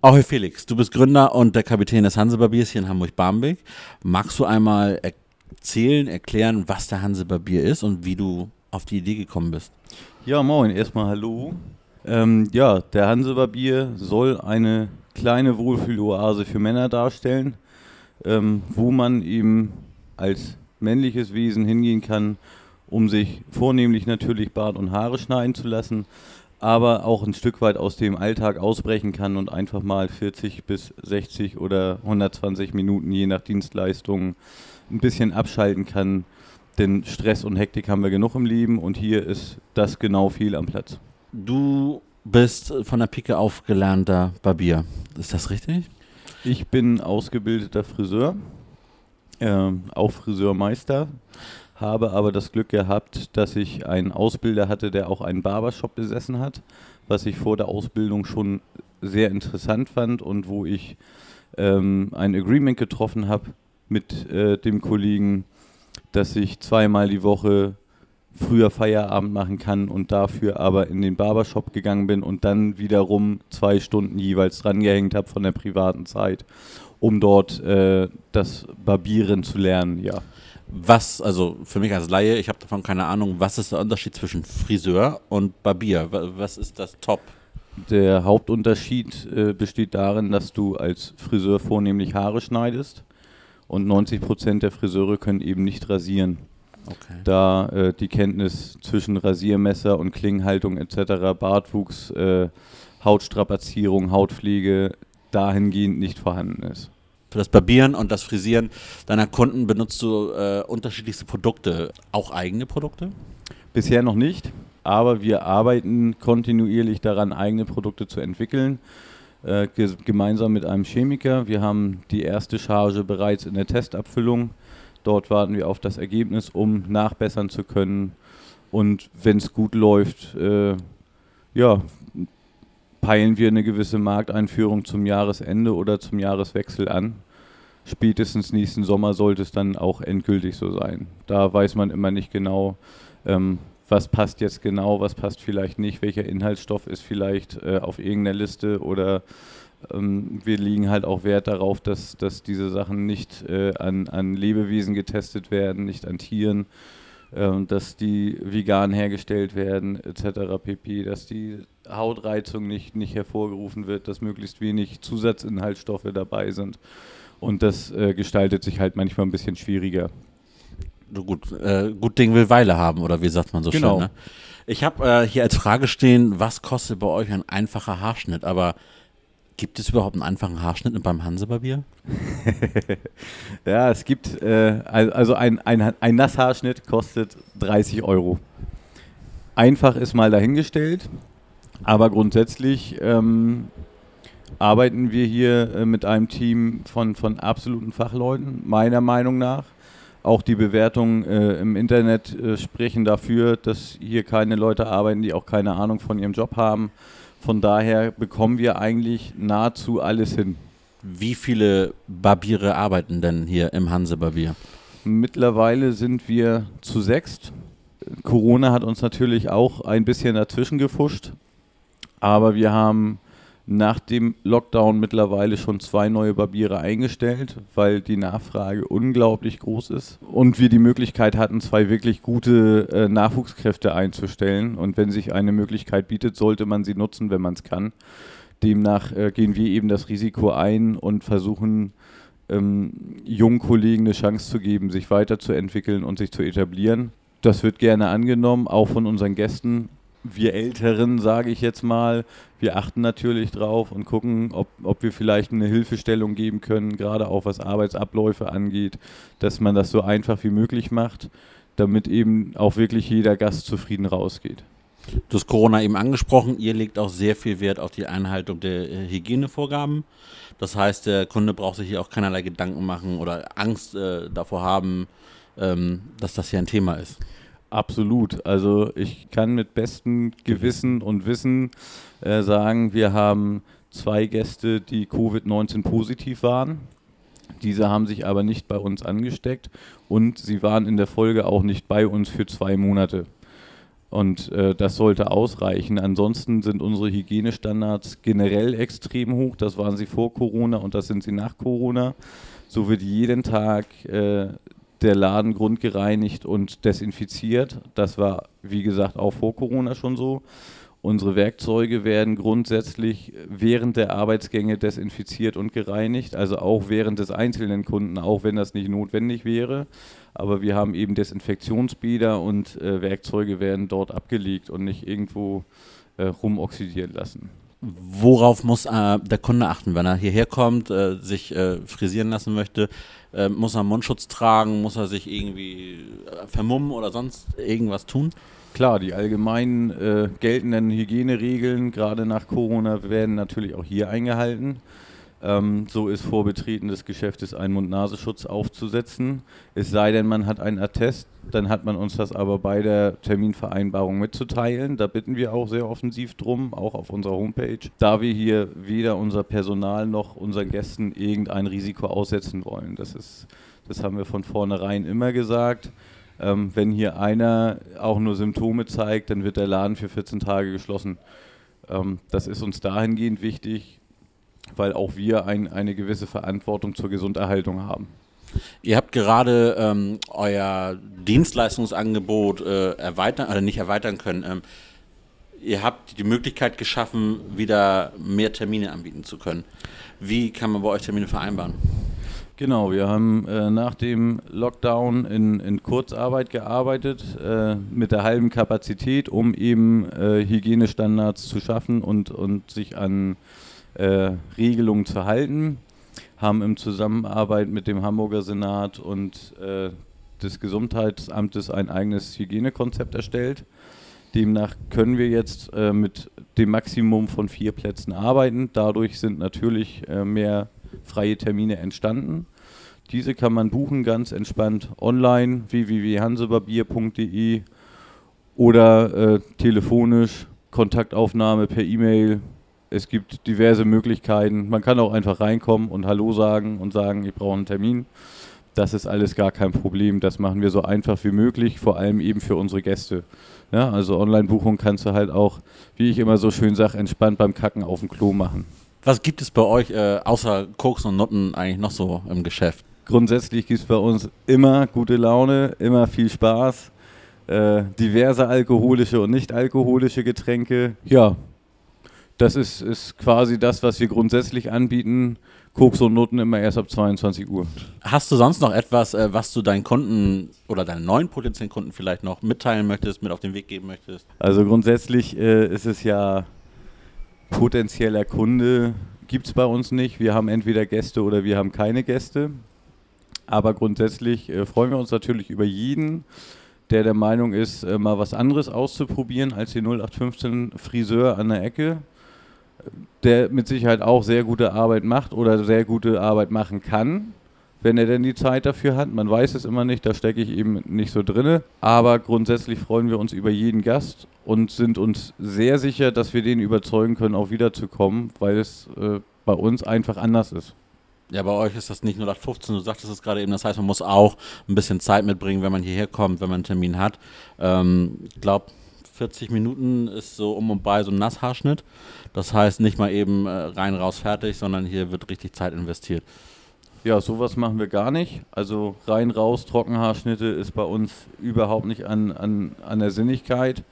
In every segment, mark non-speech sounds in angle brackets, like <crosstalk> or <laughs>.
Ahoi Felix, du bist Gründer und der Kapitän des Hansebarbiers hier in Hamburg-Barmbek. Magst du einmal erzählen, erklären, was der Hansebarbier ist und wie du auf die Idee gekommen bist? Ja, moin, erstmal hallo. Ähm, ja, der Hansebarbier soll eine kleine Wohlfühloase für Männer darstellen, ähm, wo man eben als männliches Wesen hingehen kann, um sich vornehmlich natürlich Bart und Haare schneiden zu lassen, aber auch ein Stück weit aus dem Alltag ausbrechen kann und einfach mal 40 bis 60 oder 120 Minuten je nach Dienstleistung ein bisschen abschalten kann. Denn Stress und Hektik haben wir genug im Leben und hier ist das genau viel am Platz. Du bist von der Pike auf gelernter Barbier. Ist das richtig? Ich bin ausgebildeter Friseur, äh, auch Friseurmeister, habe aber das Glück gehabt, dass ich einen Ausbilder hatte, der auch einen Barbershop besessen hat, was ich vor der Ausbildung schon sehr interessant fand und wo ich ähm, ein Agreement getroffen habe mit äh, dem Kollegen, dass ich zweimal die Woche früher Feierabend machen kann und dafür aber in den Barbershop gegangen bin und dann wiederum zwei Stunden jeweils drangehängt habe von der privaten Zeit, um dort äh, das Barbieren zu lernen, ja. Was, also für mich als Laie, ich habe davon keine Ahnung, was ist der Unterschied zwischen Friseur und Barbier? Was ist das Top? Der Hauptunterschied äh, besteht darin, dass du als Friseur vornehmlich Haare schneidest und 90 Prozent der Friseure können eben nicht rasieren. Okay. Da äh, die Kenntnis zwischen Rasiermesser und Klingenhaltung etc., Bartwuchs, äh, Hautstrapazierung, Hautpflege dahingehend nicht vorhanden ist. Für das Barbieren und das Frisieren deiner Kunden benutzt du äh, unterschiedlichste Produkte, auch eigene Produkte? Bisher noch nicht, aber wir arbeiten kontinuierlich daran, eigene Produkte zu entwickeln. Äh, gemeinsam mit einem Chemiker. Wir haben die erste Charge bereits in der Testabfüllung. Dort warten wir auf das Ergebnis, um nachbessern zu können. Und wenn es gut läuft, äh, ja, peilen wir eine gewisse Markteinführung zum Jahresende oder zum Jahreswechsel an. Spätestens nächsten Sommer sollte es dann auch endgültig so sein. Da weiß man immer nicht genau, ähm, was passt jetzt genau, was passt vielleicht nicht, welcher Inhaltsstoff ist vielleicht äh, auf irgendeiner Liste oder ähm, wir legen halt auch Wert darauf, dass, dass diese Sachen nicht äh, an, an Lebewesen getestet werden, nicht an Tieren, äh, dass die vegan hergestellt werden etc. pp, dass die Hautreizung nicht, nicht hervorgerufen wird, dass möglichst wenig Zusatzinhaltsstoffe dabei sind. Und das äh, gestaltet sich halt manchmal ein bisschen schwieriger. Gut, äh, gut Ding will Weile haben, oder wie sagt man so genau. schön. Ne? Ich habe äh, hier als Frage stehen, was kostet bei euch ein einfacher Haarschnitt? Aber gibt es überhaupt einen einfachen Haarschnitt beim Hansebarbier? <laughs> ja, es gibt, äh, also ein, ein, ein Nasshaarschnitt kostet 30 Euro. Einfach ist mal dahingestellt. Aber grundsätzlich ähm, arbeiten wir hier äh, mit einem Team von, von absoluten Fachleuten, meiner Meinung nach. Auch die Bewertungen äh, im Internet äh, sprechen dafür, dass hier keine Leute arbeiten, die auch keine Ahnung von ihrem Job haben. Von daher bekommen wir eigentlich nahezu alles hin. Wie viele Barbiere arbeiten denn hier im Hanse Barbier? Mittlerweile sind wir zu sechst. Corona hat uns natürlich auch ein bisschen dazwischen gefuscht. Aber wir haben nach dem Lockdown mittlerweile schon zwei neue Barbiere eingestellt, weil die Nachfrage unglaublich groß ist und wir die Möglichkeit hatten, zwei wirklich gute äh, Nachwuchskräfte einzustellen. Und wenn sich eine Möglichkeit bietet, sollte man sie nutzen, wenn man es kann. Demnach äh, gehen wir eben das Risiko ein und versuchen, ähm, jungen Kollegen eine Chance zu geben, sich weiterzuentwickeln und sich zu etablieren. Das wird gerne angenommen, auch von unseren Gästen wir Älteren, sage ich jetzt mal, wir achten natürlich drauf und gucken, ob, ob wir vielleicht eine Hilfestellung geben können, gerade auch was Arbeitsabläufe angeht, dass man das so einfach wie möglich macht, damit eben auch wirklich jeder Gast zufrieden rausgeht. Du hast Corona eben angesprochen, ihr legt auch sehr viel Wert auf die Einhaltung der äh, Hygienevorgaben. Das heißt, der Kunde braucht sich hier auch keinerlei Gedanken machen oder Angst äh, davor haben, ähm, dass das hier ein Thema ist. Absolut. Also ich kann mit bestem Gewissen und Wissen äh, sagen, wir haben zwei Gäste, die Covid-19 positiv waren. Diese haben sich aber nicht bei uns angesteckt und sie waren in der Folge auch nicht bei uns für zwei Monate. Und äh, das sollte ausreichen. Ansonsten sind unsere Hygienestandards generell extrem hoch. Das waren sie vor Corona und das sind sie nach Corona. So wird jeden Tag äh, der Laden grundgereinigt und desinfiziert. Das war, wie gesagt, auch vor Corona schon so. Unsere Werkzeuge werden grundsätzlich während der Arbeitsgänge desinfiziert und gereinigt, also auch während des einzelnen Kunden, auch wenn das nicht notwendig wäre. Aber wir haben eben Desinfektionsbäder und äh, Werkzeuge werden dort abgelegt und nicht irgendwo äh, rumoxidieren lassen. Worauf muss äh, der Kunde achten, wenn er hierher kommt, äh, sich äh, frisieren lassen möchte? Äh, muss er Mundschutz tragen? Muss er sich irgendwie vermummen oder sonst irgendwas tun? Klar, die allgemein äh, geltenden Hygieneregeln, gerade nach Corona, werden natürlich auch hier eingehalten. Ähm, so ist vor Betreten des Geschäftes ein Mund-Nasenschutz aufzusetzen. Es sei denn, man hat einen Attest, dann hat man uns das aber bei der Terminvereinbarung mitzuteilen. Da bitten wir auch sehr offensiv drum, auch auf unserer Homepage, da wir hier weder unser Personal noch unseren Gästen irgendein Risiko aussetzen wollen. Das, ist, das haben wir von vornherein immer gesagt. Ähm, wenn hier einer auch nur Symptome zeigt, dann wird der Laden für 14 Tage geschlossen. Ähm, das ist uns dahingehend wichtig, weil auch wir ein, eine gewisse Verantwortung zur Gesunderhaltung haben. Ihr habt gerade ähm, euer Dienstleistungsangebot äh, erweitern oder nicht erweitern können. Ähm, ihr habt die Möglichkeit geschaffen, wieder mehr Termine anbieten zu können. Wie kann man bei euch Termine vereinbaren? Genau, wir haben äh, nach dem Lockdown in, in Kurzarbeit gearbeitet, äh, mit der halben Kapazität, um eben äh, Hygienestandards zu schaffen und, und sich an äh, Regelungen zu halten. Haben im Zusammenarbeit mit dem Hamburger Senat und äh, des Gesundheitsamtes ein eigenes Hygienekonzept erstellt. Demnach können wir jetzt äh, mit dem Maximum von vier Plätzen arbeiten. Dadurch sind natürlich mehr freie Termine entstanden. Diese kann man buchen ganz entspannt online www.hansebarbier.de oder äh, telefonisch, Kontaktaufnahme per E-Mail. Es gibt diverse Möglichkeiten. Man kann auch einfach reinkommen und Hallo sagen und sagen, ich brauche einen Termin. Das ist alles gar kein Problem. Das machen wir so einfach wie möglich, vor allem eben für unsere Gäste. Ja, also Online-Buchung kannst du halt auch, wie ich immer so schön sage, entspannt beim Kacken auf dem Klo machen. Was gibt es bei euch äh, außer Koks und Nutten eigentlich noch so im Geschäft? Grundsätzlich gibt es bei uns immer gute Laune, immer viel Spaß, äh, diverse alkoholische und nicht alkoholische Getränke. Ja, das ist, ist quasi das, was wir grundsätzlich anbieten. Koks und Nutten immer erst ab 22 Uhr. Hast du sonst noch etwas, äh, was du deinen Kunden oder deinen neuen potenziellen Kunden vielleicht noch mitteilen möchtest, mit auf den Weg geben möchtest? Also grundsätzlich äh, ist es ja potenzieller Kunde gibt es bei uns nicht. Wir haben entweder Gäste oder wir haben keine Gäste. Aber grundsätzlich äh, freuen wir uns natürlich über jeden, der der Meinung ist, äh, mal was anderes auszuprobieren als die 0815 Friseur an der Ecke, der mit Sicherheit auch sehr gute Arbeit macht oder sehr gute Arbeit machen kann wenn er denn die Zeit dafür hat. Man weiß es immer nicht, da stecke ich eben nicht so drinne. Aber grundsätzlich freuen wir uns über jeden Gast und sind uns sehr sicher, dass wir den überzeugen können, auch wiederzukommen, weil es äh, bei uns einfach anders ist. Ja, bei euch ist das nicht nur 815, du sagtest es gerade eben, das heißt, man muss auch ein bisschen Zeit mitbringen, wenn man hierher kommt, wenn man einen Termin hat. Ähm, glaube, 40 Minuten ist so um und bei so ein Nasshaarschnitt. Das heißt, nicht mal eben äh, rein, raus, fertig, sondern hier wird richtig Zeit investiert. Ja, sowas machen wir gar nicht. Also rein, raus, Trockenhaarschnitte ist bei uns überhaupt nicht an, an, an der Sinnigkeit.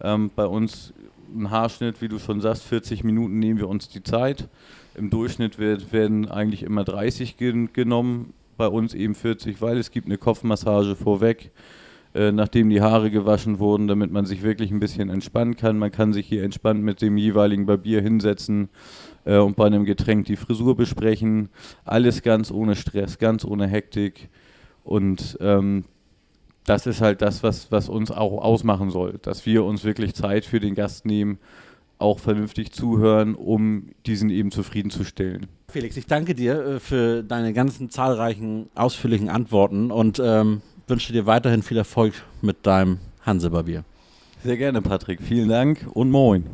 Ähm, bei uns ein Haarschnitt, wie du schon sagst, 40 Minuten nehmen wir uns die Zeit. Im Durchschnitt wird, werden eigentlich immer 30 gen genommen, bei uns eben 40, weil es gibt eine Kopfmassage vorweg, äh, nachdem die Haare gewaschen wurden, damit man sich wirklich ein bisschen entspannen kann. Man kann sich hier entspannt mit dem jeweiligen Barbier hinsetzen äh, und bei einem Getränk die Frisur besprechen. Alles ganz ohne Stress, ganz ohne Hektik. Und ähm, das ist halt das, was, was uns auch ausmachen soll, dass wir uns wirklich Zeit für den Gast nehmen, auch vernünftig zuhören, um diesen eben zufriedenzustellen. Felix, ich danke dir äh, für deine ganzen zahlreichen, ausführlichen Antworten und ähm, wünsche dir weiterhin viel Erfolg mit deinem Hansebarbier. Sehr gerne, Patrick. Vielen Dank und moin.